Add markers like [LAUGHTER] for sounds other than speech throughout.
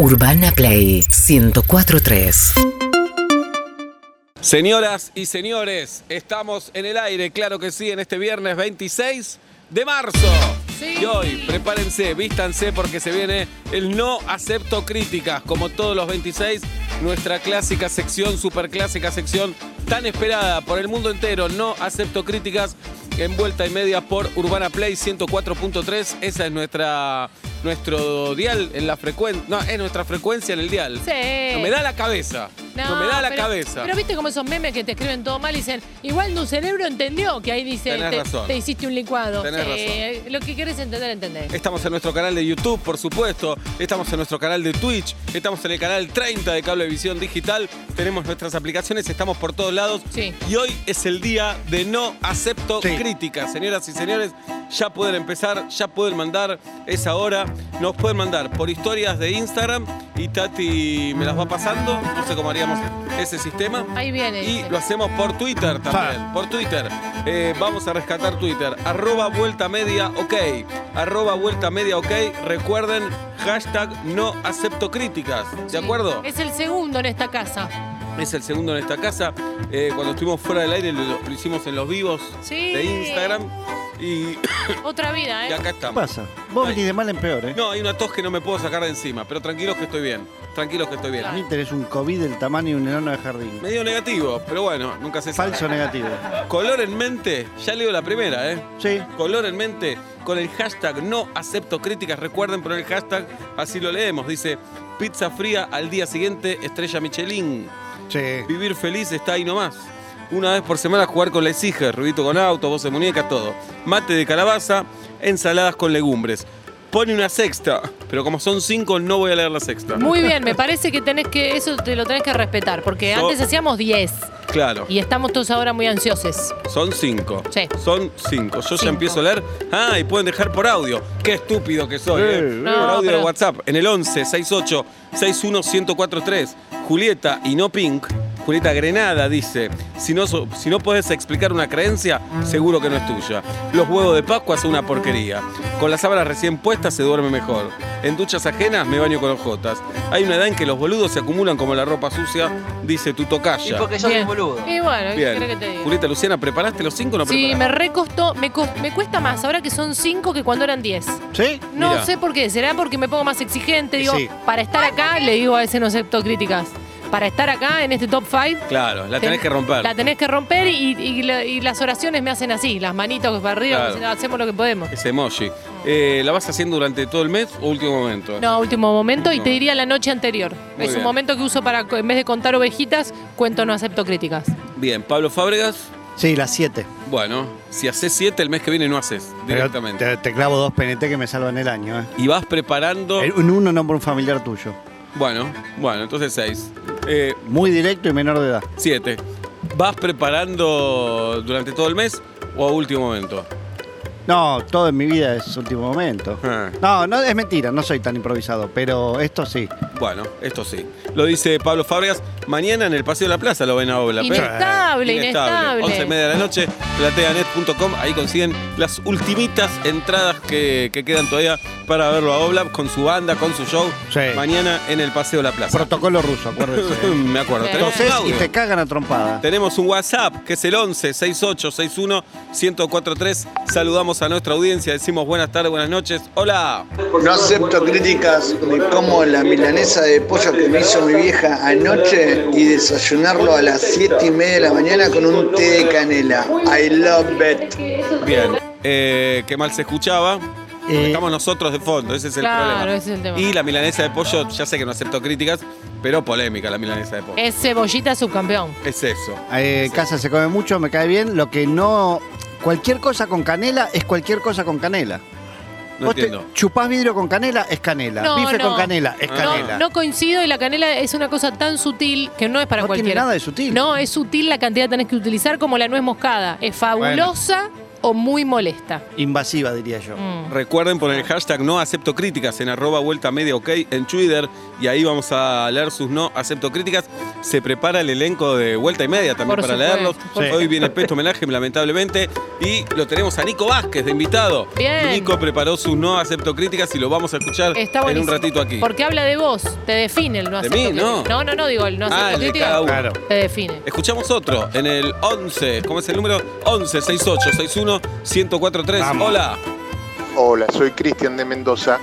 Urbana Play 1043. Señoras y señores, estamos en el aire, claro que sí, en este viernes 26 de marzo. Y hoy, prepárense, vístanse porque se viene el no acepto críticas, como todos los 26, nuestra clásica sección, super clásica sección, tan esperada por el mundo entero, no acepto críticas, en vuelta y media por Urbana Play 104.3, esa es nuestra nuestro dial en la frecuencia, no, es nuestra frecuencia en el dial. Sí. No me da la cabeza. No, me da la pero- cabeza. Pero viste como esos memes que te escriben todo mal y dicen, igual tu cerebro entendió que ahí dice, Tenés te, razón. te hiciste un licuado. Tenés Sí, Lo que querés entender, entender. Estamos en nuestro canal de YouTube, por supuesto. Estamos en nuestro canal de Twitch. Estamos en el canal 30 de Cablevisión Digital. Tenemos nuestras aplicaciones, estamos por todos lados. Sí. Y hoy es el día de no acepto Sí. críticas. Señoras y señores, ya pueden empezar, ya pueden mandar esa hora. Nos pueden mandar por historias de Instagram y Tati me las va pasando. No sé cómo ese sistema. Ahí viene. Y lo hacemos por Twitter también. Por Twitter. Eh, vamos a rescatar Twitter. Arroba vuelta media ok. Arroba vuelta media ok. Recuerden, hashtag no acepto críticas. ¿De Sí. acuerdo? Es el segundo en esta casa. Es el segundo en esta casa. Eh, cuando estuvimos fuera del aire lo, lo hicimos en los vivos Sí. de Instagram. Y, [COUGHS] Otra vida, y ¿eh? acá ¿Qué estamos. pasa? Vos Ay. venís de mal en peor, ¿eh? No, hay una tos que no me puedo sacar de encima, pero tranquilos que estoy bien. Tranquilos que estoy bien. A mí tenés un COVID del tamaño de un enano de jardín. Medio negativo, pero bueno, nunca se sabe. Falso negativo. Color en mente, ya leo la primera, ¿eh? Sí. color en mente con el hashtag no acepto críticas. Recuerden poner el hashtag, así lo leemos. Dice pizza fría al día siguiente, estrella Michelin. Sí. Vivir feliz está ahí nomás. Una vez por semana jugar con la exige, ruidito con auto, voz de muñeca, todo. Mate de calabaza, ensaladas con legumbres. Pone una sexta, pero como son cinco no voy a leer la sexta. Muy bien, me parece que tenés que, eso te lo tenés que respetar, porque So- antes hacíamos 10 Claro, y estamos todos ahora muy ansiosos. son cinco. Sí. Son cinco. Yo ya empiezo a leer. Ah, y pueden dejar por audio. Qué estúpido que soy. ¿eh? No, por audio pero- de WhatsApp. En el 11 68 61 1043. Julieta y no Pink. Julieta Grenada dice: si no, si no podés explicar una creencia, seguro que no es tuya. Los huevos de Pascua son una porquería. Con las sábanas recién puestas se duerme mejor. En duchas ajenas me baño con ojotas. Hay una edad en que los boludos se acumulan como la ropa sucia, dice tu Y tocaya. porque sos un boludo. Y bueno, ¿qué querés que te diga? Julieta Luciana, ¿preparaste los cinco o no Sí, preparaste? me recostó, me, cos- me cuesta más ahora que son 5 que cuando eran 10. ¿Sí? No sé por qué, será porque me pongo más exigente, Y digo, sí. para estar acá, le digo a ese no acepto críticas. Para estar acá en este top 5, Claro, la tenés que romper. La tenés que romper y, y la- y las oraciones me hacen así, las manitos para arriba, Claro. hacemos lo que podemos. Ese emoji. Eh, ¿La vas haciendo durante todo el mes o último momento? No, último momento y No. te diría la noche anterior. Muy es bien. un momento que uso para, en vez de contar ovejitas, cuento no acepto críticas. Bien, Pablo Fábregas. Sí, las 7. Bueno, si haces siete, el mes que viene no haces directamente. Te, te clavo dos PNT que me salvan el año, ¿eh? Y vas preparando. Un uno no por un familiar tuyo. Bueno, bueno, entonces seis. Eh, Muy directo y menor de edad. siete. ¿Vas preparando durante todo el mes o a último momento? No, todo en mi vida es último momento. Ah. No, no es mentira, no soy tan improvisado, pero esto sí. Bueno, esto sí. Lo dice Pablo Fábregas. Mañana en el Paseo de la Plaza lo ven a Obla. Inestable, inestable. 11 y media de la noche, plateanet.com. Ahí consiguen las ultimitas entradas que, que quedan todavía para verlo a Oblap con su banda, con su show. Sí. Mañana en el Paseo de la Plaza. Protocolo ruso, acuérdense. [LAUGHS] Me acuerdo. Sí. Entonces, y te cagan a trompada. Tenemos un WhatsApp que es el 11 68 61 1043. Saludamos a nuestra audiencia, decimos buenas tardes, buenas noches. Hola. No acepto críticas de como la milanesa de pollo que me hizo mi vieja anoche y desayunarlo a las 7 y media de la mañana con un té de canela. I love it. Bien. Eh, qué mal se escuchaba. Eh, Estamos nosotros de fondo, ese es el Claro, problema. ese es el tema. Y la milanesa de pollo, ya sé que no acepto críticas, pero polémica la milanesa de pollo. Es cebollita subcampeón. Es eso. eh, en casa se come mucho, me cae bien. Lo que no. Cualquier cosa con canela es cualquier cosa con canela. No Vos te entiendo. chupás vidrio con canela, es canela. No, Bife no. con canela, es No, canela. No, no coincido y la canela es una cosa tan sutil que no es para No tiene cualquiera. nada de sutil. No, es sutil la cantidad que tenés que utilizar como la nuez moscada. Es fabulosa o muy molesta? Invasiva, diría yo. Mm. Recuerden poner el hashtag no acepto críticas en arroba vuelta media ok en Twitter y ahí vamos a leer sus no acepto críticas. Se prepara el elenco de vuelta y media también Por para supuesto, leerlos. Hoy viene Pesto Homenaje, lamentablemente. Y lo tenemos a Nico Vázquez de invitado. Bien. Nico preparó sus no acepto críticas y lo vamos a escuchar Está en un ratito aquí. Porque habla de vos, te define el no ¿De acepto mí? críticas. No. No, no, no, digo, el no Ah, acepto el de críticas uno. Claro. te define. Escuchamos otro en el 11. ¿Cómo es el número? 11 68 61 1043. Vamos. Hola. Hola, soy Cristian de Mendoza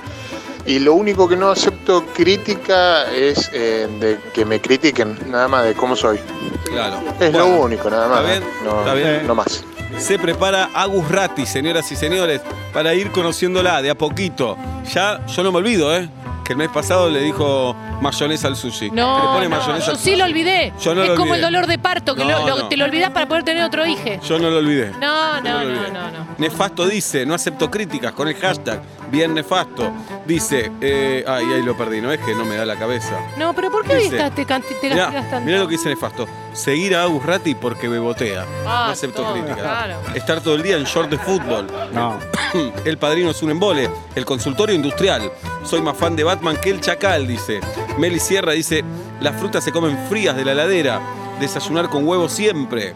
y lo único que no acepto crítica es eh, de que me critiquen, nada más de cómo soy. Claro. Es Bueno, lo único, nada más. ¿Está bien? No, ¿Está bien? no más. Se prepara Agus Ratti, señoras y señores, para ir conociéndola de a poquito. Ya, yo no me olvido, ¿eh? Que el mes pasado le dijo mayonesa al sushi. Que le No, pone no, mayonesa yo al sí lo olvidé. Yo no es lo como el olvidé. dolor de parto, que No, lo- lo- no. te lo olvidás para poder tener otro hijo. Yo no lo olvidé. No, no, lo no, olvidé. no, no. Nefasto dice, no acepto críticas con el hashtag bien nefasto. Dice, eh, ay, ahí lo perdí, no es que no me da la cabeza. No, pero ¿por qué Dice, estás- te, can- te Mirá, castigas tanto? mirá lo que dice Nefasto. Seguir a Agus Ratti porque bebotea. Ah, no acepto todo, críticas. claro. Estar todo el día en short de fútbol. No. [COUGHS] El padrino es un embole. El consultorio industrial. Soy más fan de Batman que el Chacal, dice. Meli Sierra dice, las frutas se comen frías de la heladera. Desayunar con huevo siempre.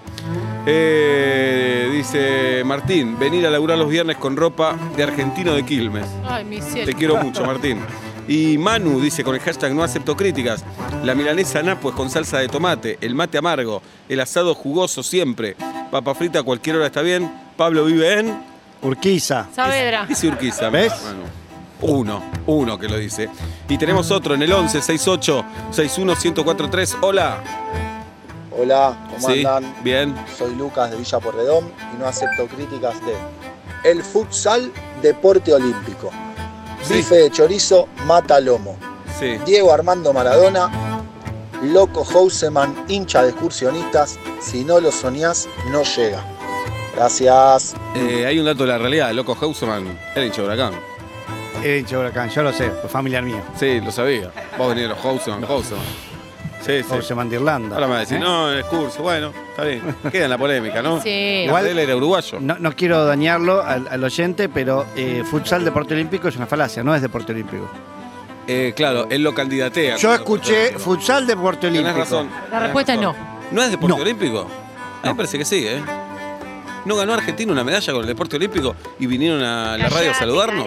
Eh, dice Martín, venir a laburar los viernes con ropa de argentino de Quilmes. Ay, mi cielo. Te quiero mucho, Martín. Y Manu dice con el hashtag no acepto críticas. La milanesa napo es con salsa de tomate, el mate amargo, el asado jugoso siempre. Papa frita a cualquier hora está bien. Pablo vive en... Urquiza. Saavedra. Dice Urquiza. ¿Ves? Manu. Uno, uno que lo dice. Y tenemos otro en el 11 68 61 1043. Hola. Hola, ¿cómo Sí, andan? bien. Soy Lucas de Villa Porredón y no acepto críticas de el futsal deporte olímpico. Sí. Bife de chorizo mata lomo. Sí. Diego Armando Maradona, Loco Houseman, hincha de excursionistas. Si no lo soñás, no llega. Gracias. Eh, hay un dato de la realidad. Loco Hauseman era hincha de Huracán. Era hincha de Huracán, yo lo sé, fue familiar mío. Sí, lo sabía. Vos venís de los Hauseman, Hauseman. Sí, sí. Houseman de Irlanda. Ahora me va a decir, ¿Eh? no, el curso, bueno, está bien. Queda en la polémica, ¿no? Sí. Igual él era uruguayo. No, no quiero dañarlo al, al oyente, pero eh, futsal deporte olímpico es una falacia, no es deporte olímpico. Eh, claro, él lo candidatea. Yo escuché futsal deporte Tenés olímpico. razón. La respuesta es no. ¿No es deporte No. olímpico? A mí me parece que sí, ¿eh? ¿No ganó Argentina una medalla con el deporte olímpico y vinieron a la radio a saludarnos?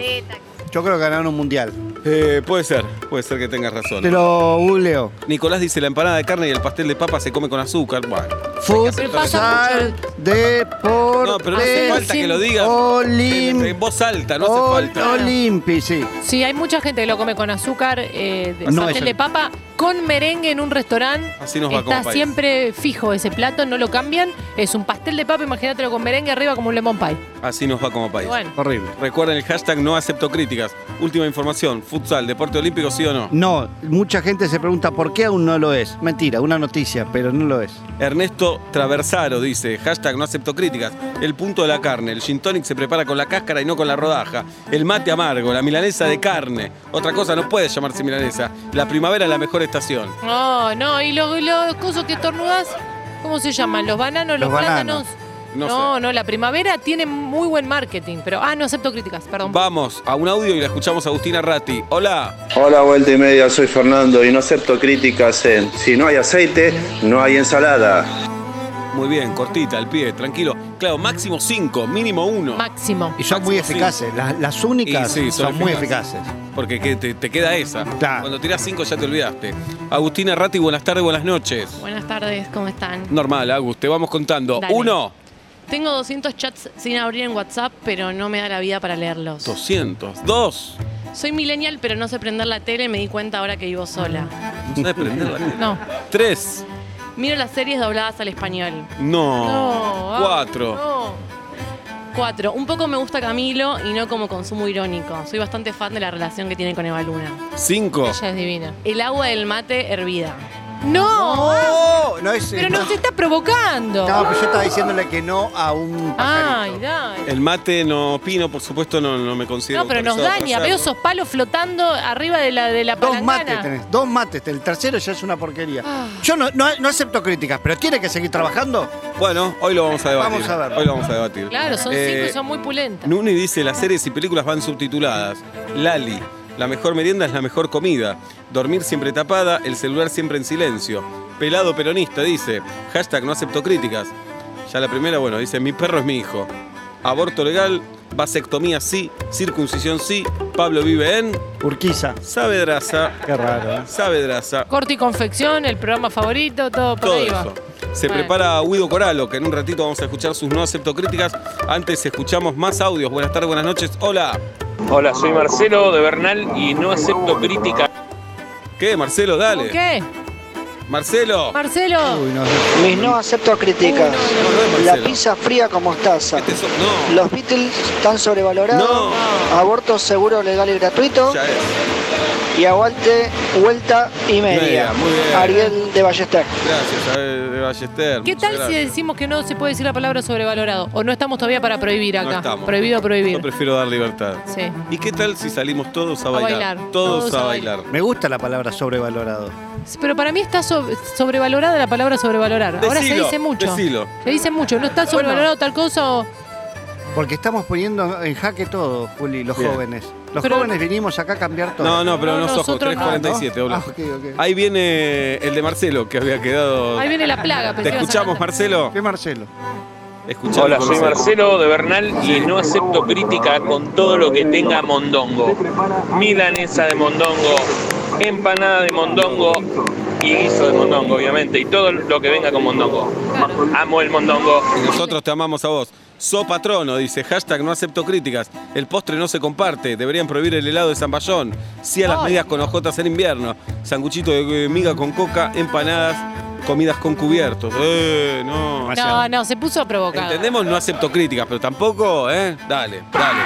Yo creo que ganaron un mundial. Eh, puede ser, puede ser que tengas razón. Te lo googleo. Nicolás dice la empanada de carne y el pastel de papa se come con azúcar. Bueno, Pero Futsal deporte no, pero no hace falta que lo digas en, voz alta, no hace Ol- falta. Olimpi, sí. Sí, hay mucha gente que lo come con azúcar, eh, de- No, pastel eso- de papa, con merengue en un restaurante. Así nos va como Está país. siempre fijo ese plato, no lo cambian. Es un pastel de papa, imagínatelo con merengue arriba como un lemon pie. Así nos va como país. Bueno, Horrible. Recuerden el hashtag no acepto críticas. Última información, futsal, deporte olímpico, sí o no. No, mucha gente se pregunta por qué aún no lo es. Mentira, una noticia, pero no lo es. Ernesto Traversaro dice, hashtag no acepto críticas, el punto de la carne, el gin tonic se prepara con la cáscara y no con la rodaja, el mate amargo, la milanesa de carne, otra cosa no puede llamarse milanesa, la primavera es la mejor estación. no, no, y los, los cosas que estornudas, ¿cómo se llaman? ¿Los bananos, los, Los plátanos? No No, sé. no, la primavera tiene muy buen marketing, pero. Ah, no acepto críticas, perdón. Vamos a un audio y la escuchamos a Agustina Ratti. Hola. Hola, vuelta y media, soy Fernando y no acepto críticas en si no hay aceite, no hay ensalada. Muy bien, cortita, al pie, tranquilo. Claro, máximo 5, mínimo 1. Máximo. Y son muy eficaces. Las, las únicas sí, son son, muy eficaces. eficaces. Porque que te, te queda esa. Claro. Cuando tirás 5 ya te olvidaste. Agustina Ratti, buenas tardes, buenas noches. Buenas tardes, ¿cómo están? Normal, Agus, te vamos contando. Dale. Uno, Tengo 200 chats sin abrir en WhatsApp, pero no me da la vida para leerlos. 200. Dos. Soy millennial, pero no sé prender la tele, me di cuenta ahora que vivo sola. No sabes prenderla. No. Tres. Miro las series dobladas al español. No. No. Cuatro. No. Cuatro, un poco me gusta Camilo y no como consumo irónico. Soy bastante fan de la relación que tiene con Eva Luna. Cinco. Ella es divina. El agua del mate hervida. No. No, no es. Pero nos está provocando. No, pero yo estaba diciéndole que no a un pajarito. Ay, dale. El mate no opino, por supuesto, no, no me considero. No, pero nos autorizado daña. para Veo hacerlo. esos palos flotando arriba de la, de la Dos palangana. mates tenés, dos mates. El tercero ya es una porquería. Ah. Yo no, no, no acepto críticas, pero tiene que seguir trabajando. Bueno, hoy lo vamos a debatir. Vamos a ver. Hoy lo vamos a debatir. Claro, son Eh, cinco y son muy pulentas. Nuni dice, las series y películas van subtituladas. Lali, la mejor merienda es la mejor comida. Dormir siempre tapada, el celular siempre en silencio. Pelado peronista, dice. Hashtag no acepto críticas. Ya la primera, bueno, dice, mi perro es mi hijo. Aborto legal, vasectomía sí, circuncisión sí. Pablo vive en Urquiza. Sabedraza. Qué raro, ¿eh? Sabedraza. Corte y confección, el programa favorito, todo por Todo ahí va. eso. Se Bueno. prepara Guido Coralo, que en un ratito vamos a escuchar sus no acepto críticas. Antes escuchamos más audios. Buenas tardes, buenas noches. Hola. Hola, soy Marcelo de Bernal y no acepto crítica. ¿Qué, Marcelo? ¿Con Dale. qué? Marcelo. Marcelo. Uy, no. Mis no acepto críticas. No, no es La pizza fría con mostaza. Este so- no. Los Beatles están sobrevalorados. No. Aborto seguro, legal y gratuito. Ya es. Y aguante, vuelta y media. Media, muy bien. Ariel de Ballester. Gracias, a ver, de Ballester. ¿Qué tal si decimos que no se puede decir la palabra sobrevalorado? ¿O no estamos todavía para prohibir acá? No estamos. Prohibido prohibir. Yo prefiero dar libertad. Sí. ¿Y qué tal si salimos todos a bailar? bailar. Todos, Todos a a bailar. Me gusta la palabra sobrevalorado. Pero para mí está so- sobrevalorada la palabra sobrevalorar. Ahora se dice mucho. decilo. Se dice mucho. ¿No está sobrevalorado tal cosa o.? Porque estamos poniendo en jaque todo, Juli, los Bien. jóvenes. Los Pero- jóvenes vinimos acá a cambiar todo. No, no, pero No, no, sos nosotros no. 347, Ah, hola. ok, ok. Ahí viene el de Marcelo, que había quedado. Ahí viene la plaga. ¿Te escuchamos. Marcelo? ¿Qué Marcelo? Hola, soy Marcelo. De Bernal y no acepto crítica con todo lo que tenga mondongo. Milanesa de mondongo, empanada de mondongo y guiso de mondongo, obviamente, y todo lo que venga con mondongo. Amo el mondongo. Y nosotros te amamos a vos. So patrono, dice, hashtag no acepto críticas. El postre no se comparte. Deberían prohibir el helado de zamballón. Sí a las medias con ojotas en invierno. Sanguchito de miga con coca, empanadas, comidas con cubiertos. Eh, no. No, no, se puso a provocar. Entendemos, no acepto críticas, pero tampoco, ¿eh? Dale, dale.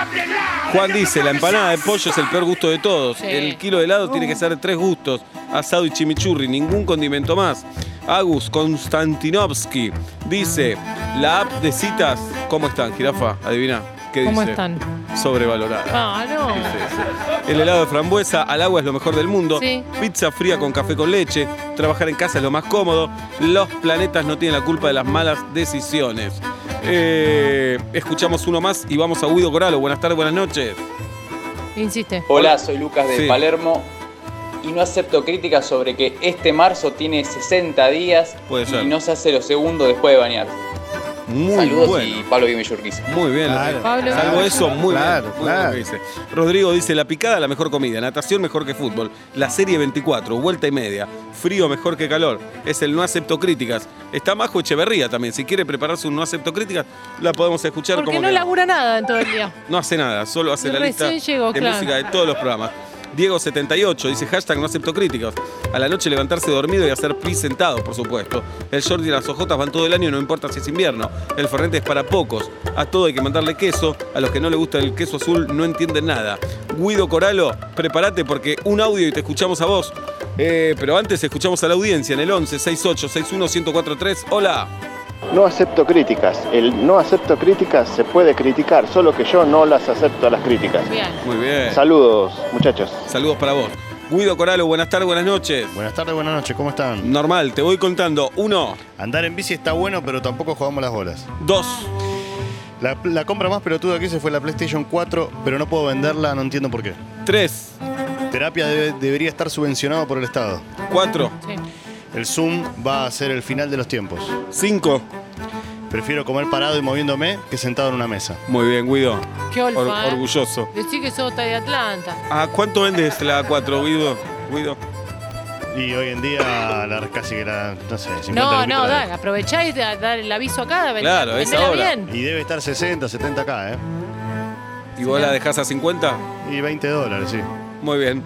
Juan dice, la empanada de pollo es el peor gusto de todos. Sí. El kilo de helado tiene que ser de tres gustos, asado y chimichurri, ningún condimento más. Agus Konstantinovsky dice, la app de citas, ¿cómo están, jirafa? Adivina. ¿Qué ¿Cómo dice? están? Sobrevalorada. Ah, no. Sí, sí. El helado de frambuesa al agua es lo mejor del mundo. Sí. Pizza fría con café con leche. Trabajar en casa es lo más cómodo. Los planetas no tienen la culpa de las malas decisiones. Eh, escuchamos uno más y vamos a Guido Coralo. Buenas tardes, buenas noches. Insiste. Hola, soy Lucas de Sí. Palermo y no acepto críticas sobre que este marzo tiene 60 días Puede ser. y no se hace lo segundo después de bañarse. Muy Saludos bueno. y Pablo Urquiza. Muy bien. Claro. Pablo. Salvo eso, muy Claro, bien. muy claro. bien lo que dice. Rodrigo dice, la picada la mejor comida, natación mejor que fútbol, la serie 24, vuelta y media, frío mejor que calor, es el no acepto críticas. Está Majo Echeverría también, si quiere prepararse un no acepto críticas, la podemos escuchar Porque como no que labura nada en todo el día. no hace nada, solo hace la Recién lista llegó, de claro. música de todos los programas. Diego78 dice hashtag no acepto críticas. A la noche levantarse dormido y hacer pis sentado, por supuesto. El short y las ojotas van todo el año, no importa si es invierno. El ferrete es para pocos. A todo hay que mandarle queso. A los que no le gusta el queso azul no entienden nada. Guido Coralo, prepárate porque un audio y te escuchamos a vos. Eh, pero antes escuchamos a la audiencia en el 11 68 61 1043. Hola. No acepto críticas. El no acepto críticas se puede criticar, solo que yo no las acepto a las críticas. Bien. Muy bien. Saludos, muchachos. Saludos para vos. Guido Coralo, buenas tardes, buenas noches. Buenas tardes, buenas noches, ¿cómo están? Normal, te voy contando. Uno, Andar en bici está bueno, pero tampoco jugamos las bolas. dos, La, la compra más pelotuda que hice fue la PlayStation 4, pero no puedo venderla, no entiendo por qué. tres, Terapia debe- debería estar subvencionado por el Estado. cuatro, Sí. El Zoom va a ser el final de los tiempos. cinco. Prefiero comer parado y moviéndome que sentado en una mesa. Muy bien, Guido. Qué olfa, Or- ¿eh? orgulloso. Decí que sos de Atlanta. ¿A cuánto vendes la 4, Guido? Guido. Y hoy en día la, casi que la, no sé, 50 No, luquitas no, la- dale, aprovechá y da- dar el aviso acá. ven- Claro, es vendela ahora. bien. Y debe estar 60, 70 acá, ¿eh? ¿Y vos la dejás a 50? Y 20 dólares, sí. Muy bien.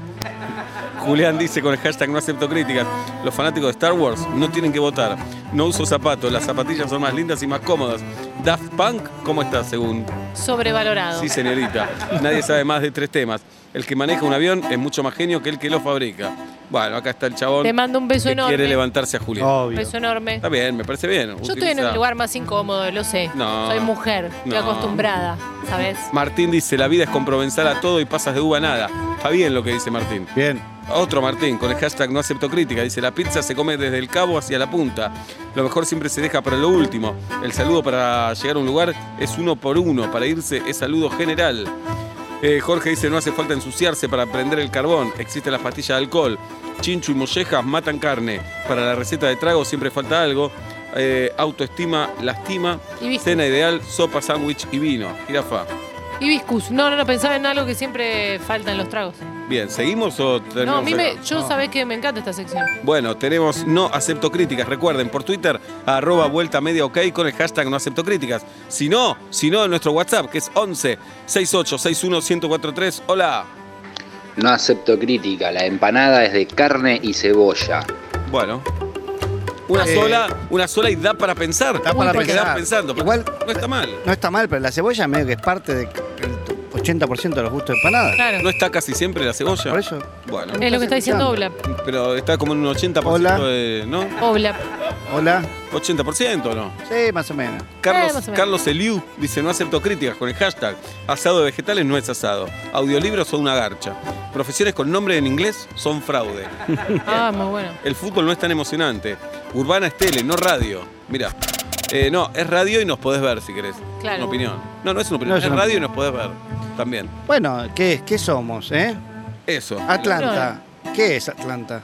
Julián dice con el hashtag no acepto críticas. Los fanáticos de Star Wars no tienen que votar. No uso zapatos, las zapatillas son más lindas y más cómodas. Daft Punk, ¿cómo está según? Sobrevalorado. Sí, señorita. Nadie sabe más de tres temas. El que maneja un avión es mucho más genio que el que lo fabrica. Bueno, acá está el chabón. Te mando un beso que enorme. quiere levantarse a Julián. Un beso enorme. Está bien, me parece bien. Yo estoy en Utiliza- el lugar más incómodo, lo sé. No. Soy mujer, estoy No. acostumbrada, ¿sabes? Martín dice, la vida es con provenzal a todo y pasas de uva a nada. Está bien lo que dice Martín. Bien. Otro Martín, con el hashtag no acepto crítica, dice, la pizza se come desde el cabo hacia la punta. Lo mejor siempre se deja para lo último. El saludo para llegar a un lugar es uno por uno, para irse es saludo general. Eh, Jorge dice, no hace falta ensuciarse para prender el carbón, existen las pastillas de alcohol. Chincho y mollejas matan carne. Para la receta de trago siempre falta algo. Eh, autoestima lastima. Hibiscus. Cena ideal, sopa, sándwich y vino. Jirafa. Hibiscus. No, no, no, pensaba en algo que siempre falta en los tragos. Bien, ¿seguimos o No, a terminamos mí me, acá? yo sabés que me encanta esta sección. Bueno, tenemos no acepto críticas. Recuerden, por Twitter, arroba vuelta media ok con el hashtag no acepto críticas. Si no, si no, en nuestro WhatsApp, que es 11 68 61 1043. Hola. No acepto crítica, la empanada es de carne y cebolla. Bueno. Una Eh, sola, una sola y da para pensar. Da para quedar pensar. pensando. Igual- no está mal. No está mal, pero la cebolla medio que es parte del 80% de los gustos de empanada. Claro. ¿No está casi siempre la cebolla? Por eso. Bueno. Es lo que está diciendo Obla. Pero está como en un 80% Hola. de. ¿No? Obla. Hola. 80% o no? Sí, más o menos. Carlos, Eh, más o menos. Carlos Eliu dice, no acepto críticas con el hashtag asado de vegetales no es asado. Audiolibros son una garcha. Profesiones con nombre en inglés son fraude. Ah, muy bueno. El fútbol no es tan emocionante. Urbana es tele, no radio. Mira. Eh, no, es radio y nos podés ver si querés. Claro. Una opinión. No, no es una opinión. No es es una radio y nos podés ver. También. Bueno, ¿qué, qué somos, eh? Eso. Atlanta. ¿Qué es Atlanta?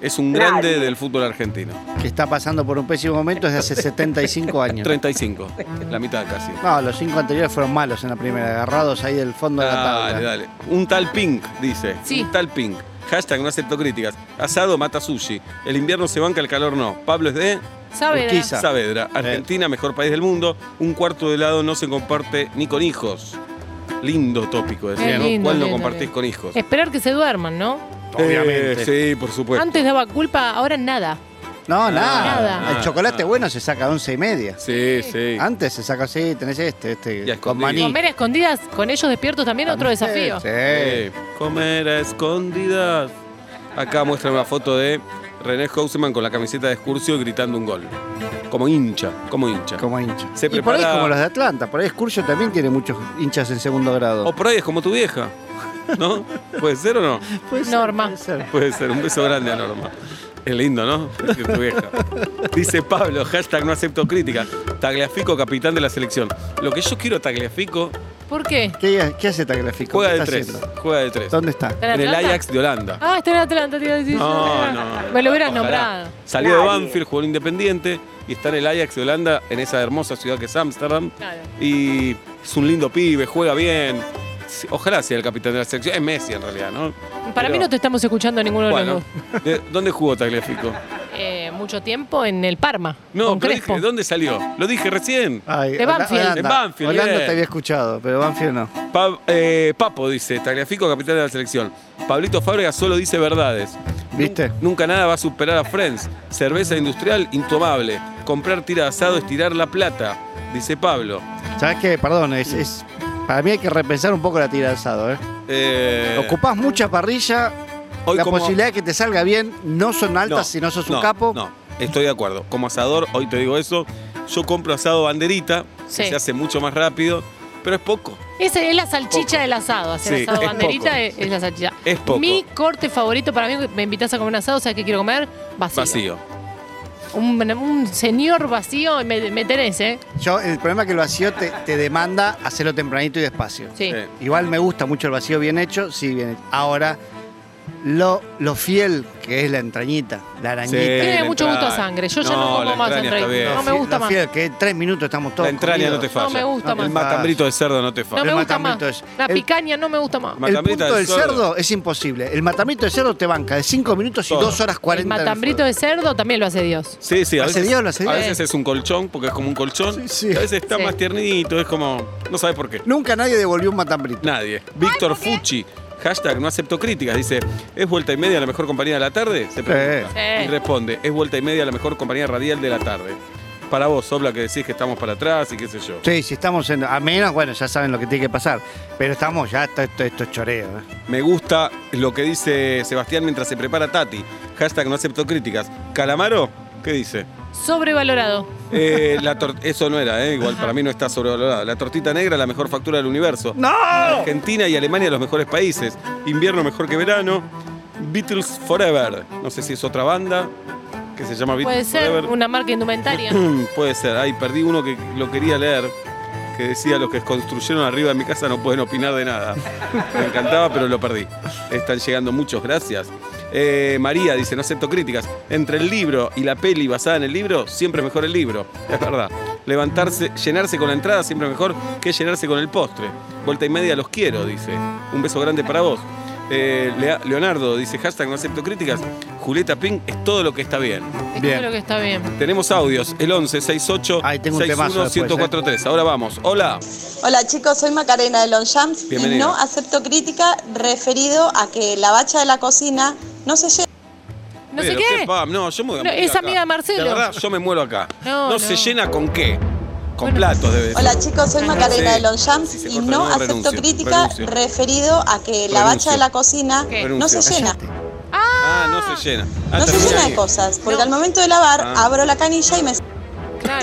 Es un grande del fútbol argentino. Que está pasando por un pésimo momento desde hace 75 [LAUGHS] años. 35. La mitad casi. No, los cinco anteriores fueron malos en la primera, agarrados ahí del fondo de la tabla. Dale, dale. Un tal Pink, dice. Sí. Un tal Pink. Hashtag no acepto críticas. Asado mata sushi. El invierno se banca, el calor no. Pablo es de ¿Sabe? Urquiza. Saavedra. Argentina, mejor país del mundo. Un cuarto de helado no se comparte ni con hijos. Lindo tópico, decía, Qué ¿no? lindo, ¿Cuál no lindo, compartís lindo. con hijos? Esperar que se duerman, ¿no? Eh, sí, por supuesto. Antes daba culpa, ahora nada. No, nada. Nada. El chocolate bueno se saca a once y media. Sí, sí. Antes se saca así, tenés este, este, con maní. Comer a escondidas con ellos despiertos también otro desafío. Sí. Comer a escondidas. Acá muestra una foto de René Houseman con la camiseta de Excursio gritando un gol. Como hincha, como hincha. Como hincha. Se y por ahí prepara- es como los de Atlanta. Por ahí Escurcio también tiene muchos hinchas en segundo grado. O por ahí es como tu vieja. ¿No? [LAUGHS] ¿Puede ser o no? Puede ser, Norma. puede ser. Puede ser. Un beso grande a Norma. Es lindo, ¿no? Decir [LAUGHS] tu vieja. Dice Pablo, hashtag no acepto crítica. Tagliafico, capitán de la selección. Lo que yo quiero Tagliafico, ¿Por qué? ¿Qué, qué hace Tagliafico? juega ¿Qué de está tres. haciendo? Juega de tres. ¿Dónde está? ¿Está En el Atlanta? Ajax de Holanda. Ah, está en Atlanta, te iba a decir. No, no. Me lo hubieras Ojalá. nombrado. Salió de Banfield, jugó en Independiente y está en el Ajax de Holanda, en esa hermosa ciudad que es Ámsterdam. Claro. Y es un lindo pibe, juega bien. Ojalá sea el capitán de la selección. Es Messi en realidad, ¿no? Para Pero- mí no te estamos escuchando ninguno de Bueno, los dos. ¿de- ¿dónde jugó Tagliafico? Eh, mucho tiempo en el Parma. No, con pero dije, ¿de dónde salió? Lo dije recién. Ay, De Banfield. Holanda. En Banfield, Holanda te había escuchado, pero Banfield no. Pa- eh, Papo dice, Tagliafico, capitán de la selección. Pablito Fábrega solo dice verdades. ¿Viste? Nunca nada va a superar a Friends. Cerveza industrial intomable. Comprar tira de asado es tirar la plata, dice Pablo. ¿Sabes qué? Perdón, es, es- para mí hay que repensar un poco la tira de asado, ¿eh? Eh, Ocupás mucha parrilla, hoy la como- posibilidad de que te salga bien no son altas No, si no sos no, un capo. No, estoy de acuerdo. Como asador, hoy te digo eso. Yo compro asado banderita, Sí. que se hace mucho más rápido, pero es poco. Esa es la salchicha Poco. del asado. Hacer Sí, asado es banderita poco. es, es la salchicha. Es poco. Mi corte favorito para mí, me invitas a comer un asado, ¿sabes qué quiero comer? Vacío. Vacío. Un, un señor vacío, me, me tenés, ¿eh? Yo, el problema es que el vacío te, te demanda hacerlo tempranito y despacio. Sí. Sí. Igual me gusta mucho el vacío bien hecho, sí, bien hecho. Ahora, lo, lo fiel que es la entrañita, la arañita. Sí. Tiene la mucho gusto a entraña. sangre. Yo ya No, no como la más entraña está entraña. bien. No me Lo gusta fi- más. lo fiel, que en tres minutos estamos todos La entraña no te falla. me gusta El más. matambrito de cerdo no te No falla. me El gusta más. matambrito es- La el- picaña no me gusta más. El Matambrita punto del del cerdo. cerdo es imposible. El matambrito de cerdo te banca de 5 minutos y Todo. 2 horas 40 El matambrito de cerdo también lo hace Dios. Sí, sí, a ¿Lo hace veces, Dios? ¿Lo hace a veces es un colchón, porque es como un colchón. Sí, sí. A veces está Sí. más tiernito, es como. No sabes por qué. Nunca nadie devolvió un matambrito. Nadie. Víctor Fucci. Hashtag no acepto críticas. Dice, ¿es vuelta y media la mejor compañía de la tarde? Se pregunta. Sí. Y responde, es vuelta y media la mejor compañía radial de la tarde. Para vos, Sopla, que decís que estamos para atrás y qué sé yo. Sí, si estamos en. A menos, bueno, ya saben lo que tiene que pasar. Pero estamos ya, esto, esto, esto es choreo. ¿eh? Me gusta lo que dice Sebastián mientras se prepara Tati. Hashtag no acepto críticas. Calamaro, ¿qué dice? Sobrevalorado. Eh, la eso no era, ¿eh? igual para mí no está sobrevalorada. La tortita negra, la mejor factura del universo. ¡No! Argentina y Alemania, los mejores países. Invierno mejor que verano. Beatles Forever. No sé si es otra banda que se llama Puede Beatles ser Forever. una marca indumentaria. [CLEARS THROAT] Puede ser. Ay, perdí uno que lo quería leer. Que decía, los que construyeron arriba de mi casa no pueden opinar de nada. Me encantaba, pero lo perdí. Están llegando muchos, gracias. Eh, María dice, no acepto críticas. Entre el libro y la peli basada en el libro, siempre es mejor el libro. Es verdad. Levantarse, llenarse con la entrada, siempre mejor que llenarse con el postre. Vuelta y media los quiero, dice. Un beso grande para vos. Eh, Leonardo dice, hashtag no acepto críticas. Julieta Pink es todo lo que está bien. Es todo lo que está bien. Tenemos audios, el 11 68 tengo un temazo 61 después, 1043. Ahora vamos. Hola. Hola chicos, soy Macarena de Longchamps y Bienvenida. no acepto crítica referido a que la bacha de la cocina no se llena. No sé Pero qué. pam, No, yo me voy a No, morir es acá. amiga de Marcelo. De verdad, yo me muero acá. No, No, no. se llena con qué. Con platos debe ser. Hola chicos, soy Macarena Sí. de Longchamps Si se y corta no el acepto renuncio, crítica renuncio. referido a que la Renuncio. bacha de la cocina no Renuncio. se llena. Ah, no se llena. Ah, No se termina llena de cosas, porque al momento de lavar Ah. abro la canilla y me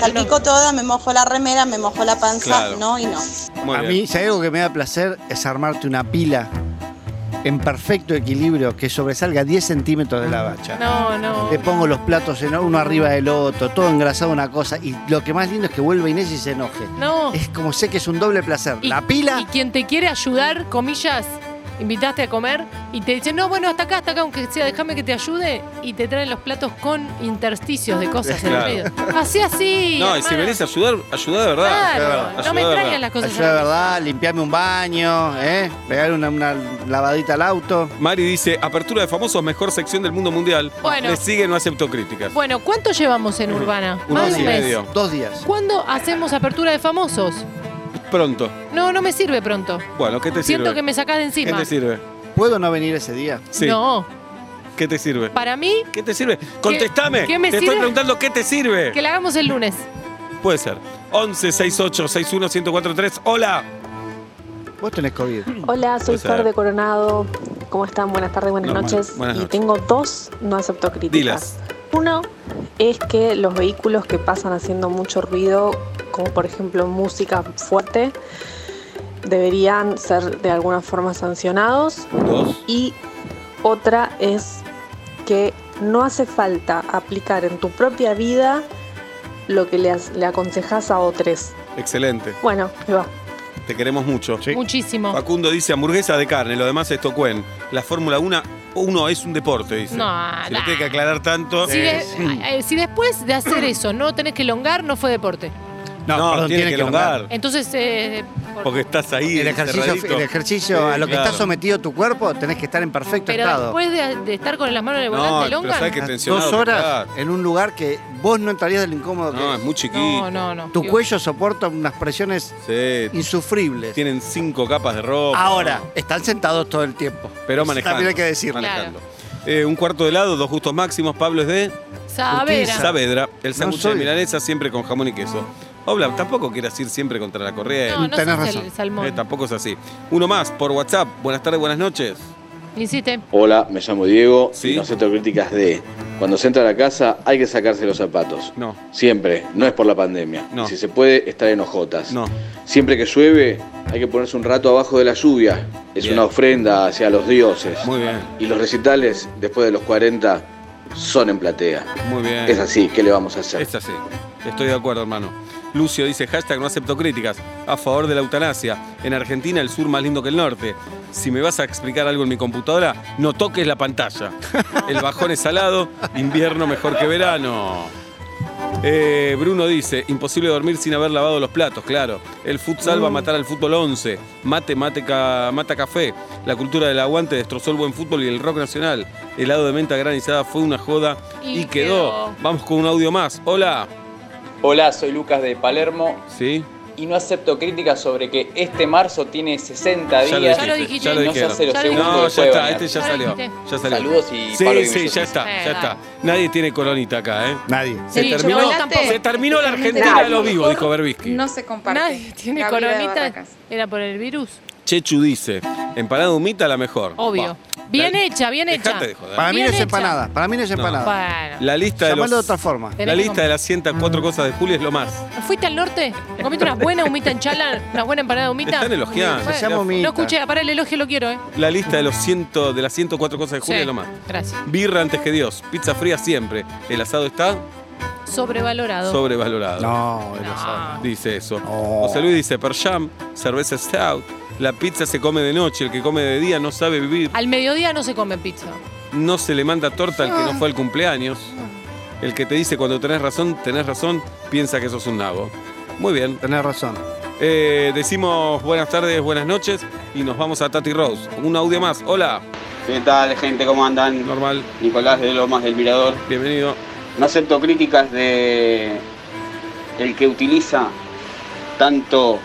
salpico toda, me mojo la remera, me mojo la panza, Claro. no y no. a mí, si hay algo que me da placer, es armarte una pila en perfecto equilibrio que sobresalga 10 centímetros de la bacha. No, no. Le pongo los platos en uno arriba del otro, todo engrasado una cosa. Y lo que más lindo es que vuelva Inés y se enoje. No. Es como sé que es un doble placer. Y- la pila. Y quien te quiere ayudar, comillas, invitaste a comer y te dice, no, bueno, hasta acá, hasta acá, aunque sea, déjame que te ayude. Y te traen los platos con intersticios de cosas Claro. en el medio. Así, así. No, y si venís a ayudar, ayuda de verdad. Claro, no me verdad. las cosas Ayuda de verdad, limpiarme un baño, ¿eh? pegar una, una lavadita al auto. Mari dice, apertura de famosos, mejor sección del mundo mundial. Bueno. Le sigue, no acepto críticas. Bueno, ¿cuánto llevamos en Urbana? Un Más un mes. medio. Dos días. ¿Cuándo hacemos apertura de famosos? Pronto. No, no me sirve pronto. Bueno, ¿qué te Siento sirve? que me sacás de ¿Qué encima. te sirve? ¿Puedo no venir ese día? Sí. No, ¿Qué te sirve? para mí, ¿Qué te sirve? Contestame. qué me te sirve? estoy preguntando qué te sirve. que la hagamos el lunes. Puede ser. 11 68 61 1043. Hola. Vos tenés COVID. Hola, soy Puede ser. Flor de Coronado. ¿Cómo están? Buenas tardes, buenas Normal. noches. Buenas y noches. tengo dos, no acepto críticas. Dilas. Uno es que los vehículos que pasan haciendo mucho ruido, como por ejemplo música fuerte, deberían ser de alguna forma sancionados. Dos. Y otra es que no hace falta aplicar en tu propia vida lo que le, as- le aconsejas a otros. Excelente. Bueno, ahí va. Te queremos mucho. Muchísimo. Facundo dice hamburguesa de carne, lo demás es tocuen. La Fórmula 1 uno es un deporte, dice. No, Si lo nah. tiene que aclarar tanto. Si, de- eh, si después de hacer eso no tenés que elongar, no fue deporte. No, No, perdón, tiene que elongar. Entonces, eh, Porque estás ahí. El ejercicio, el ejercicio Sí, a lo que claro. está sometido tu cuerpo, tenés que estar en perfecto pero estado. después de, de estar con las manos en el No, volante, pero elongan. ¿sabes qué tensionado Dos horas en un lugar que vos no entrarías del incómodo que No, es muy chiquito. No, no, no. Tu Digo, cuello soporta unas presiones Sí. insufribles. Tienen cinco capas de ropa. Ahora, están sentados todo el tiempo. Pero manejando. También hay que decirlo. Manejando. Eh, un cuarto de helado, dos gustos máximos. Pablo es de Saavedra. Saavedra. El sándwich de milanesa siempre con jamón y queso. Obla, tampoco quieras ir siempre contra la corriente. No, no Tenés sos razón. el salmón. Eh, tampoco es así. Uno más por WhatsApp. Buenas tardes, buenas noches. Insiste. Hola, me llamo Diego Sí. y no acepto críticas de cuando se entra a la casa hay que sacarse los zapatos. No, Siempre, no es por la pandemia. No. Si se puede, estar en hojotas. no. Siempre que llueve, hay que ponerse un rato abajo de la lluvia. Es Bien. una ofrenda hacia los dioses. Muy bien, Y los recitales, después de los 40, son en platea. muy bien. Es así, ¿qué le vamos a hacer? Es así. Estoy de acuerdo, hermano. Lucio dice, hashtag no acepto críticas, a favor de la eutanasia. En Argentina el sur más lindo que el norte. Si me vas a explicar algo en mi computadora, no toques la pantalla. El bajón es salado, invierno mejor que verano. Eh, Bruno dice, imposible dormir sin haber lavado los platos, claro. El futsal va a matar al fútbol 11. Mate, mate, ca- mata café. La cultura del aguante destrozó el buen fútbol y el rock nacional. Helado de menta granizada fue una joda y, Y quedó. quedó. Vamos con un audio más. Hola. Hola, soy Lucas de Palermo. ¿Sí? Y no acepto críticas sobre que este marzo tiene 60 Ya lo días. dijiste, ya y lo no se dijeron. hace lo Ya lo segundo No, ya está, este ya Ya lo salió. dijiste. Ya salió. Saludos y Sí, palo sí, ya está, ya está. Nadie tiene coronita acá, ¿eh? Nadie. Se terminó, se terminó la Argentina de los vivos, dijo Berbisky. No se comparte. Nadie tiene Gabriela coronita. Era por el virus. Chechu dice, empanada humita la mejor. Obvio. Va. Bien La- hecha, bien hecha. Dejate de joder. Para mí no es hecha. empanada. Para mí no es empanada. Bueno. La lista de los, de otra forma. La lista de las 104 cosas de Julio es lo más. ¿Fuiste al norte? ¿Comiste una buena humita en chala? ¿Una buena empanada de humita? Están elogiando. Bueno, Se llama humita. No escuché, para el elogio lo quiero, ¿eh? La lista de los 100, de las 104 cosas de Julio Sí. es lo más. Gracias. Birra antes que Dios, pizza fría siempre. El asado está Sobrevalorado. sobrevalorado. No, el asado. Dice eso. No. José Luis dice, per jam, cerveza stout. La pizza se come de noche, el que come de día no sabe vivir. Al mediodía no se come pizza. No se le manda torta al que no fue al cumpleaños. El que te dice cuando tenés razón, tenés razón, piensa que sos un nabo. Muy bien. Tenés razón. Eh, decimos buenas tardes, buenas noches y nos vamos a Tati Rose. Un audio más. Hola. ¿Qué tal, gente? ¿Cómo andan? Normal. Nicolás de Lomas del Mirador. Bienvenido. No acepto críticas de el que utiliza tanto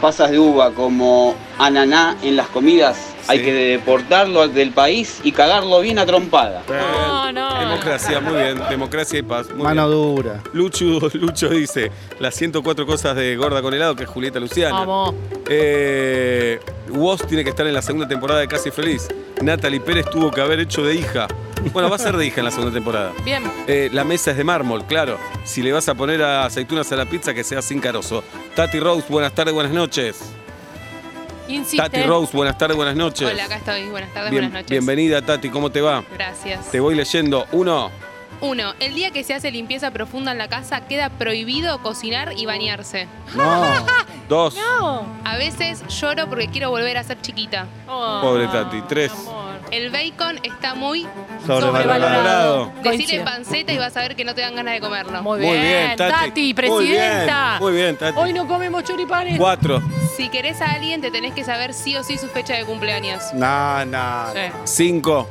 pasas de uva como ananá en las comidas. Hay que deportarlo del país y cagarlo bien a trompada. No, no. Democracia, muy bien. Democracia y paz. Muy Mano bien. dura. Lucho, Lucho dice las 104 cosas de Gorda con helado, que es Julieta Luciana. Vamos. Eh, Woz tiene que estar en la segunda temporada de Casi Feliz. Natalie Pérez tuvo que haber hecho de hija. Bueno, va a ser de hija en la segunda temporada. Bien. Eh, la mesa es de mármol, claro. Si le vas a poner a aceitunas a la pizza, que sea sin carozo. Tati Rose, buenas tardes, buenas noches. Insiste. Tati Rose, buenas tardes, buenas noches. Hola, acá estoy. Buenas tardes, Bien- buenas noches. Bienvenida, Tati, ¿cómo te va? Gracias. Te voy leyendo. Uno, Uno, el día que se hace limpieza profunda en la casa queda prohibido cocinar y bañarse. No. [LAUGHS] dos, No. A veces lloro porque quiero volver a ser chiquita. Oh, pobre Tati. Tres, El bacon está muy sobrevalorado. Decirle Coincido. panceta y vas a ver que no te dan ganas de comerlo. Muy Muy bien, bien, Tati. Muy presidenta. bien, muy bien, Tati. Hoy no comemos choripanes. Cuatro, Si querés a alguien, te tenés que saber sí o sí su fecha de cumpleaños. No, no. Sí. cinco.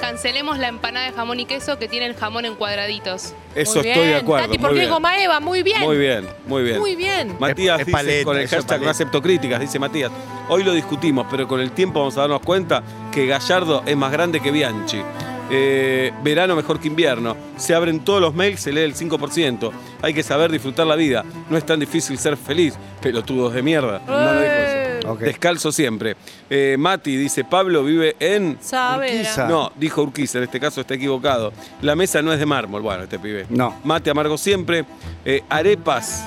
Cancelemos la empanada de jamón y queso que tiene el jamón en cuadraditos. Eso Muy estoy de acuerdo. Tati, muy porque es bien. goma Eva, muy bien. Muy bien, muy bien. Muy bien. Matías Es- es dice paleta, con el eso es hashtag no paleta. acepto críticas, dice Matías. Hoy lo discutimos, pero con el tiempo vamos a darnos cuenta que Gallardo es más grande que Bianchi. Eh, verano mejor que invierno. Se abren todos los mails, se lee el 5%. Hay que saber disfrutar la vida. No es tan difícil ser feliz. Pelotudos de mierda. No lo dijo eso. Descalzo siempre. Eh, Mati dice, Pablo vive en... Sabe. Urquiza. No, dijo Urquiza, en este caso está equivocado. La mesa no es de mármol. Bueno, este pibe. No. Mate amargo siempre. Eh, arepas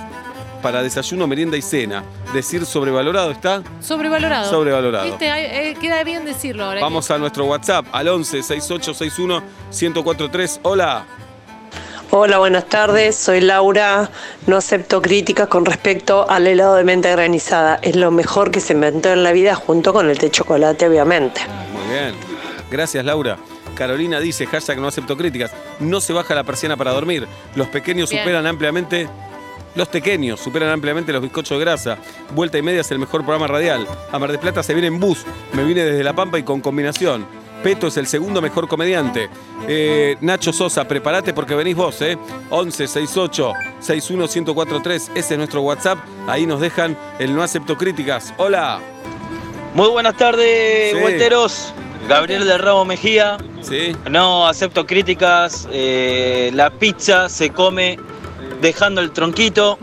para desayuno, merienda y cena. Decir sobrevalorado está. Sobrevalorado. Sobrevalorado. Viste, Ay, eh, queda bien decirlo ahora. Vamos a nuestro WhatsApp al 11 6861 1043. Hola. Hola, buenas tardes. Soy Laura. No acepto críticas con respecto al helado de menta granizada. Es lo mejor que se inventó en la vida junto con el té chocolate, obviamente. Muy bien. Gracias, Laura. Carolina dice, hashtag no acepto críticas. No se baja la persiana para dormir. Los pequeños Bien. superan ampliamente. Los pequeños superan ampliamente los bizcochos de grasa. Vuelta y media es el mejor programa radial. A Mar del Plata se viene en bus. Me vine desde La Pampa y con combinación. Peto es el segundo mejor comediante. Eh, Nacho Sosa, prepárate porque venís vos, ¿eh? 11 68 61 1043. Ese es nuestro WhatsApp. Ahí nos dejan el no acepto críticas. Hola. Muy buenas tardes, Sí. vuelteros. Gabriel de Ramos Mejía. Sí. No acepto críticas. eh, la pizza se come dejando el tronquito,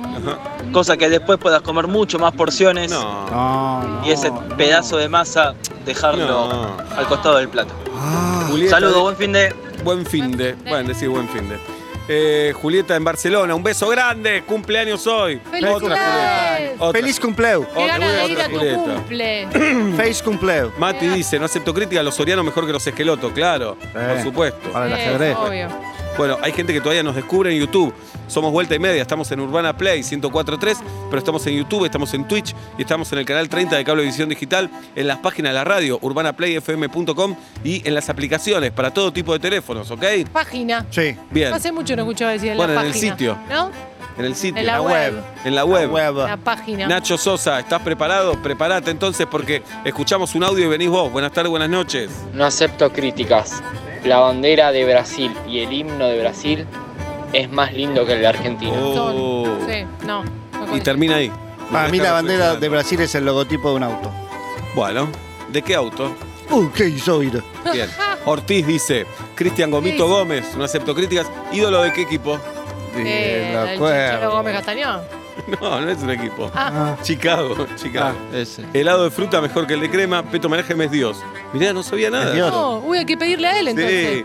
cosa que después puedas comer mucho más porciones. No. Y ese pedazo de masa dejarlo No. al costado del plato. Julieta Saludos, de- buen fin de. Buen fin de. Pueden decir buen fin de. Eh, Julieta en Barcelona, un beso grande, cumpleaños hoy. ¡Felicidades! Otra. Feliz cumpleu. Qué Otra, ganas de ir otra a tu Julieta. cumple. [COUGHS] Feliz cumpleu. Mati dice, no acepto crítica, los sorianos mejor que los esquelotos, claro, por supuesto. Para el ajedrez. obvio. Bueno, hay gente que todavía nos descubre en YouTube. Somos Vuelta y Media, estamos en Urbana Play 1043, pero estamos en YouTube, estamos en Twitch y estamos en el canal 30 de Cablevisión Digital, en las páginas de la radio, urbanaplayfm.com y en las aplicaciones para todo tipo de teléfonos, ¿ok? Página. Sí. Bien. Hace mucho no escuchaba decir en Bueno, la en el página. sitio. ¿No? En el sitio, En la web. En la web. La página. Nacho Sosa, ¿estás preparado? Prepárate entonces porque escuchamos un audio y venís vos. Buenas tardes, buenas noches. No acepto críticas. La bandera de Brasil y el himno de Brasil es más lindo que el de Argentina. Oh. Sí, no. no Y termina ahí. Para mí la bandera de Brasil es el logotipo de un auto. Bueno, ¿de qué auto? Uh, ¿qué hizo ir? Bien. [LAUGHS] Ortiz dice, Cristian Gomito. Gómez, no acepto críticas. ¿Ídolo de qué equipo? Eh, lo el Gómez Castañón. [LAUGHS] No, no es un equipo. Ah. Chicago, Chicago. Ah, ese. Helado de fruta mejor que el de crema. Peto Manejem es Dios. Mirá, no sabía nada. Dios. No, uy, hay que pedirle a él entonces. Sí.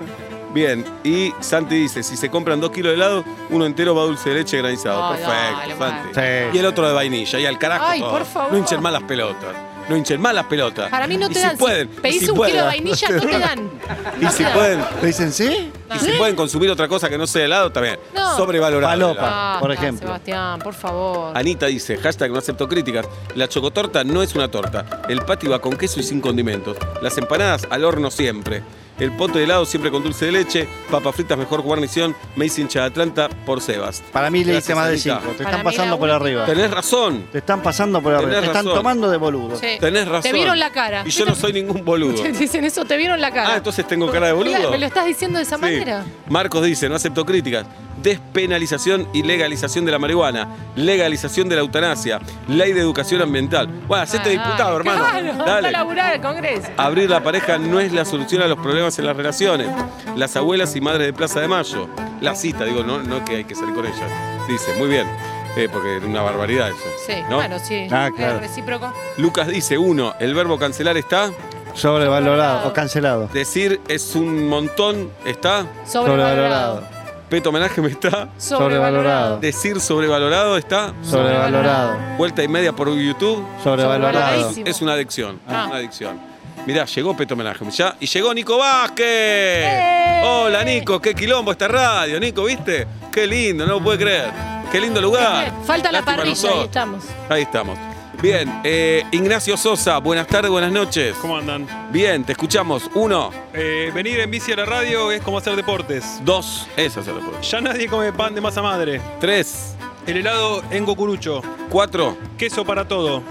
Bien, y Santi dice, si se compran dos kilos de helado, uno entero va dulce de leche granizado. Perfecto, dale, Santi. Sí. Y el otro de vainilla, y al carajo Ay, todo. por favor. No hinchen más las pelotas. No hinchen más las pelotas. Para mí no Y te si dan. pueden, si y pedís si un pueden, kilo de vainilla, no te dan. [LAUGHS] Y si pueden, ¿Te dicen sí? y si pueden consumir otra cosa que no sea helado, también. No. Sobrevalorado. Falopa. por ejemplo. Sebastián, por favor. Anita dice, hashtag no acepto críticas, la chocotorta no es una torta, el patty va con queso y sin condimentos, las empanadas al horno siempre, el pote de helado siempre con dulce de leche, papas fritas mejor guarnición, Mace hincha de Atlanta por Sebas. Para mí le hice Gracias, más de Anita. 5. Te Para están mí pasando por arriba. Tenés razón, Te están pasando por arriba. Tenés Te están razón. tomando de boludo. Sí. tenés razón. Te vieron la cara. Y yo no [LAUGHS] soy ningún boludo. Te [LAUGHS] dicen eso, te vieron la cara. Ah, entonces tengo cara de boludo. Claro, ¿Me lo estás diciendo de esa Sí. manera? Marcos dice, no acepto críticas. Despenalización y legalización de la marihuana, legalización de la eutanasia, ley de educación ambiental. Bueno, hacete Ah, diputado, dale. hermano. Claro, anda a Dale. laburar al Congreso. Abrir la pareja no es la solución a los problemas en las relaciones. Las abuelas y madres de Plaza de Mayo. La cita, digo, no, no que hay que salir con ellas. Dice, muy bien. Eh, porque es una barbaridad eso. Sí, ¿no? bueno, sí. Ah, Es claro. recíproco. Lucas dice, uno, el verbo cancelar está. Sobrevalorado o cancelado. Decir es un montón está. Sobrevalorado. Peto homenaje me está. Sobrevalorado. Decir sobrevalorado está. Sobrevalorado. Vuelta y media por YouTube. Sobrevalorado. Es una adicción. Ah. Es una adicción. Mirá, llegó Peto Homenaje. Ya, y llegó Nico Vázquez. ¡Eh! Hola, Nico. Qué quilombo esta radio. Nico, ¿viste? Qué lindo, no lo puedo creer. Qué lindo lugar. Falta la parrilla, ahí estamos. Ahí estamos. Bien, eh, Ignacio Sosa, buenas tardes, buenas noches. ¿Cómo andan? Bien, te escuchamos. Uno, Eh, venir en bici a la radio es como hacer deportes. dos, eso se lo puedo. Ya nadie come pan de masa madre. Tres, El helado en Gocurucho. cuatro, Queso para todo.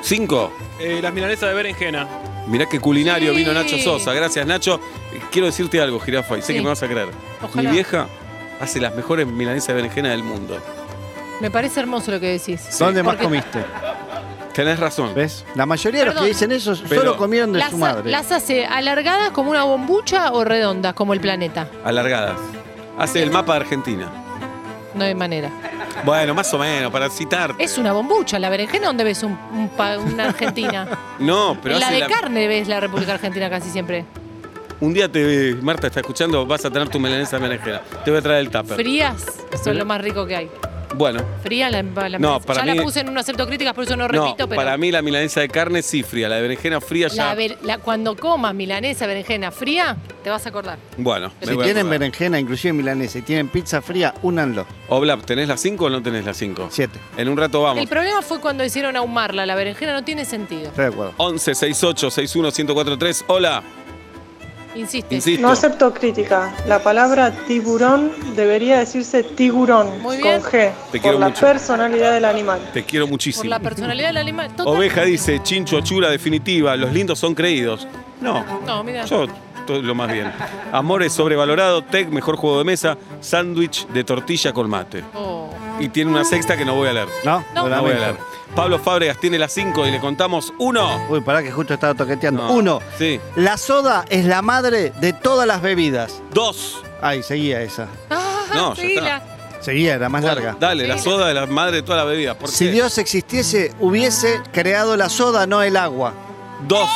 cinco. Eh, las milanesas de berenjena. Mirá qué culinario Sí. vino Nacho Sosa. Gracias, Nacho. Quiero decirte algo, Jirafa, y sé Sí. que me vas a creer. Ojalá. Mi vieja hace las mejores milanesas de berenjena del mundo. Me parece hermoso lo que decís. ¿Dónde más Porque comiste? Tenés razón. ¿Ves? La mayoría de los Perdón. que dicen eso Pero- solo comieron de ¿Las, su madre. ¿Las hace alargadas como una bombucha o redondas como el planeta? Alargadas. Hace el mapa de Argentina. No hay manera. Bueno, más o menos, para citarte. Es una bombucha. La berenjena, ¿dónde ves un, un pa- una Argentina? [LAUGHS] No, pero en la hace de la- carne ves la República Argentina casi siempre. Un día te, Marta está escuchando, vas a tener tu milanesa de berenjena. Te voy a traer el tupper. Frías son lo más rico que hay. Bueno, Fría la, la No, ya para la mí- puse en un acepto críticas, por eso no no, repito, pero para mí la milanesa de carne sí fría, la de berenjena fría ya. la ver- la- cuando comas milanesa, berenjena fría, te vas a acordar. Bueno, me Si voy a tienen acordar. berenjena, inclusive milanesa, y tienen pizza fría, únanlo. Oblap, ¿tenés las 5 o no tenés las 5? Siete. En un rato vamos. El problema fue cuando hicieron ahumarla. La berenjena no tiene sentido. Estoy de acuerdo. 11 68 61 1043. Hola, Insiste. insisto. No acepto crítica. La palabra tiburón debería decirse tiburón Muy bien. con G Te por quiero la mucho. personalidad del animal. Te quiero Por muchísimo. la personalidad del animal. Total. Oveja dice, chincho achura definitiva, los lindos son creídos. No, No, mira. yo todo lo más bien. Amores sobrevalorado, tech, mejor juego de mesa, sándwich de tortilla con mate. Oh. Y tiene una sexta que no voy a leer. ¿No? No. Voy a leer. Pablo Fábregas tiene las 5 y le contamos uno. Uy, pará que justo estaba toqueteando. No. Uno, Sí. la soda es la madre de todas las bebidas. Dos. Ay, seguía esa. Ah, No, ya. Seguía, era más Bueno, larga. Dale, la soda de la madre de toda la bebida. ¿Por Si qué? Dios existiese, hubiese creado la soda, no el agua. Dos.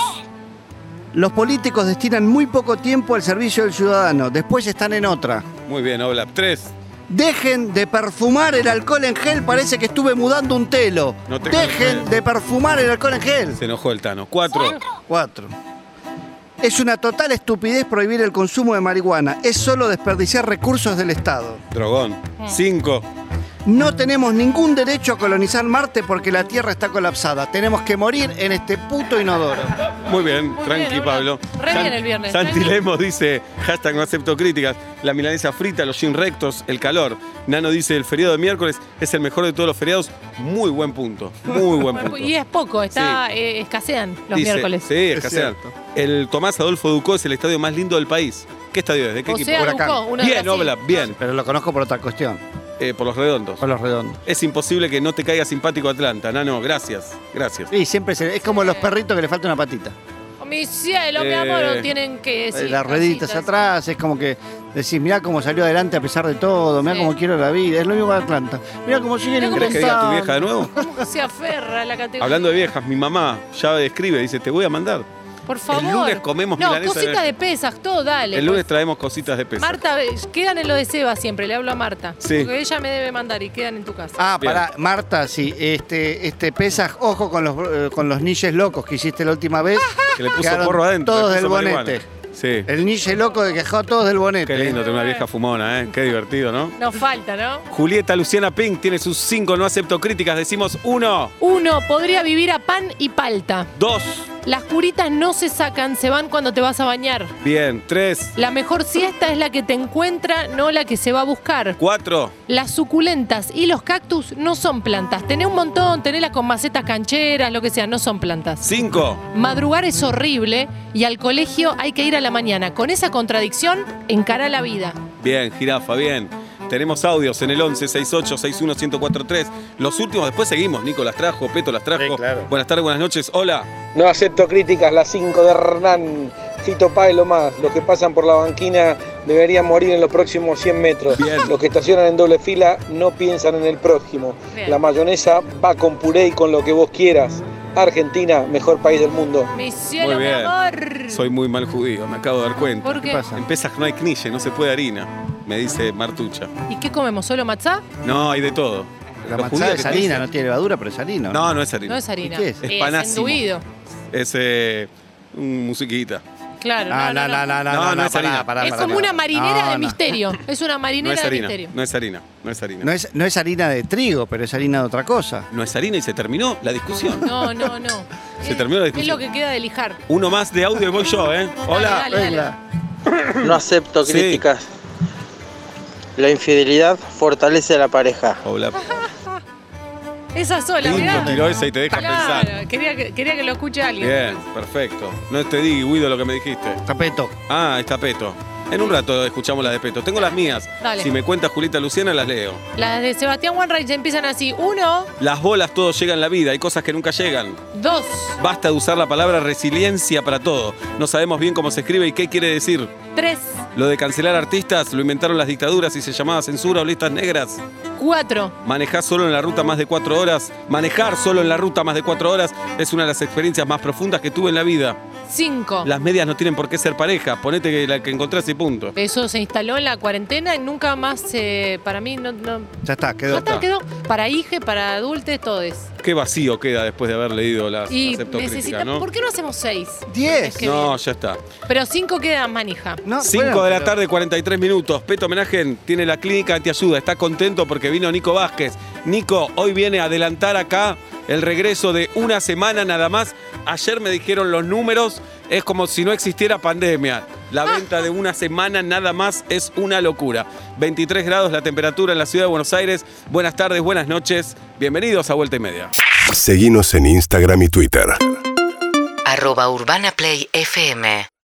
Los políticos destinan muy poco tiempo al servicio del ciudadano, después están en otra. Muy bien, Oblap. Tres. Dejen de perfumar el alcohol en gel, parece que estuve mudando un telo. No te Dejen de perfumar el alcohol en gel. Se enojó el Tano. Cuatro. Cuatro. Es una total estupidez prohibir el consumo de marihuana. Es solo desperdiciar recursos del Estado. Drogón. Cinco. No tenemos ningún derecho a colonizar Marte porque la Tierra está colapsada. Tenemos que morir en este puto inodoro. Muy bien, Muy tranqui, bien, Pablo. Re bien el viernes, Santi tranqui. Lemos dice, hashtag no acepto críticas, la milanesa frita, los jeans rectos, el calor. Nano dice, el feriado de miércoles es el mejor de todos los feriados. Muy buen punto, muy buen [LAUGHS] punto. Y es poco, está, eh, escasean los Dice- miércoles. Sí, escasean. El Tomás Adolfo Ducó es el estadio más lindo del país. ¿Qué estadio es? ¿De qué equipo? Ducó, uno de Bien. Obla, bien. Pero lo conozco por otra cuestión. Eh, por los redondos. Por los redondos. Es imposible que no te caiga simpático Atlanta. Nano, gracias. Gracias. Sí, siempre se- es como los perritos que le falta una patita. Oh, mi cielo, mi Eh, amor, no tienen que Eh, decir. Las rueditas atrás, es como que decís, mirá cómo salió adelante a pesar de todo, mirá Sí. cómo quiero la vida. Es lo mismo que Atlanta. Mirá cómo siguen cómo ¿Querés que diga a tu vieja de nuevo? ¿Cómo se aferra a la categoría? Hablando de viejas, mi mamá ya escribe, dice, te voy a mandar. Por favor. El lunes comemos No, milanesa de- cositas de pesas, todo, dale. El lunes pues. traemos cositas de peso. Marta, eh, quedan en lo de Seba siempre, le hablo a Marta. Sí. Porque ella me debe mandar y quedan en tu casa. Ah, Bien. pará, Marta, sí, este, este pesaj, ojo con los, eh, con los niches locos que hiciste la última vez. [LAUGHS] Que le puso porro adentro. Todos del marihuana. bonete. Sí. El niche loco que quejó a todos del bonete. Qué lindo tener una vieja fumona, ¿eh? Qué divertido, ¿no? Nos falta, ¿no? Julieta Luciana Pink tiene sus cinco no acepto críticas. Decimos uno, Uno, podría vivir a pan y palta. dos, Las curitas no se sacan, se van cuando te vas a bañar. bien, tres, La mejor siesta es la que te encuentra, no la que se va a buscar. cuatro, Las suculentas y los cactus no son plantas. Tenés un montón, tenélas con macetas cancheras, lo que sea, no son plantas. cinco. Madrugar es horrible y al colegio hay que ir a la mañana. Con esa contradicción, encara la vida. Bien, jirafa, bien. Tenemos audios en el 11 68 61 1043. Los últimos, después seguimos. Nico las trajo, Peto las trajo. Buenas tardes, buenas noches. Hola. No acepto críticas, las 5 de Hernán. Fito Páez lo más. Los que pasan por la banquina deberían morir en los próximos 100 metros. Los que estacionan en doble fila no piensan en el próximo. Bien. La mayonesa va con puré y con lo que vos quieras. Argentina, mejor país del mundo. Mi cielo, Muy mi bien. amor. Soy muy mal judío, me acabo de dar cuenta. ¿Por qué? ¿Qué pasa? En no hay knille, no se puede harina, me dice Martucha. ¿Y qué comemos? ¿Solo matzá? No, hay de todo. La matzá es harina, dicen- no tiene levadura, pero es harina. No, no es harina. No es harina. ¿Y qué es? Es Es panásimo. enduido. Es un musiquita. Claro, Ah, no, no, no. no, no, No, no, no es pará, harina. pará, Es pará, como pará. una marinera No, de no. misterio. Es una No marinera es de harina, misterio. no es harina, no es harina. No es, no es harina de trigo, pero es harina de otra cosa. No es harina y se terminó la discusión. No, no, no. [LAUGHS] Se terminó la Es lo discusión. que queda de lijar. Uno más de audio y voy yo, ¿eh? Hola. Dale, dale. No acepto Sí. críticas. La infidelidad fortalece a la pareja. Hola. Esa sola, Lindo mirá. tiró esa y te deja pensar. Quería que, quería que lo escuche alguien. Bien, perfecto. No te di, Guido, lo que me dijiste. Tapeto. Ah, está Peto. En un rato escuchamos las de Peto. Tengo las mías. Dale. Si me cuenta Julieta Luciana, las leo. Las de Sebastián Wanreich empiezan así. Uno, Las bolas todo llega en la vida, hay cosas que nunca llegan. dos, Basta de usar la palabra resiliencia para todo. No sabemos bien cómo se escribe y qué quiere decir. tres, Lo de cancelar artistas lo inventaron las dictaduras y se llamaba censura o listas negras. Cuatro, Manejar solo en la ruta más de cuatro horas. Manejar solo en la ruta más de cuatro horas es una de las experiencias más profundas que tuve en la vida. cinco. Las medias no tienen por qué ser pareja. Ponete que la que encontrás y punto. Eso se instaló en la cuarentena y nunca más, eh, para mí, no, no- Ya está, ya quedó. está, quedó. Para hije, para adultos, todo es. Qué vacío queda después de haber leído las Y acepto críticas, necesita, ¿no? ¿por qué no hacemos seis? Diez. Es que No, bien. ya está. Pero cinco quedan manija. No, 5 bueno, de la pero- tarde, 43 minutos. Peto Homenaje tiene la clínica Te Ayuda. Está contento porque vino Nico Vázquez. Nico, hoy viene a adelantar acá el regreso de una semana nada más. Ayer me dijeron los números. Es como si no existiera pandemia. La venta de una semana nada más es una locura. 23 grados la temperatura en la ciudad de Buenos Aires. Buenas tardes, buenas noches. Bienvenidos a Vuelta y Media. Seguinos en Instagram y Twitter. Arroba Urbana Play FM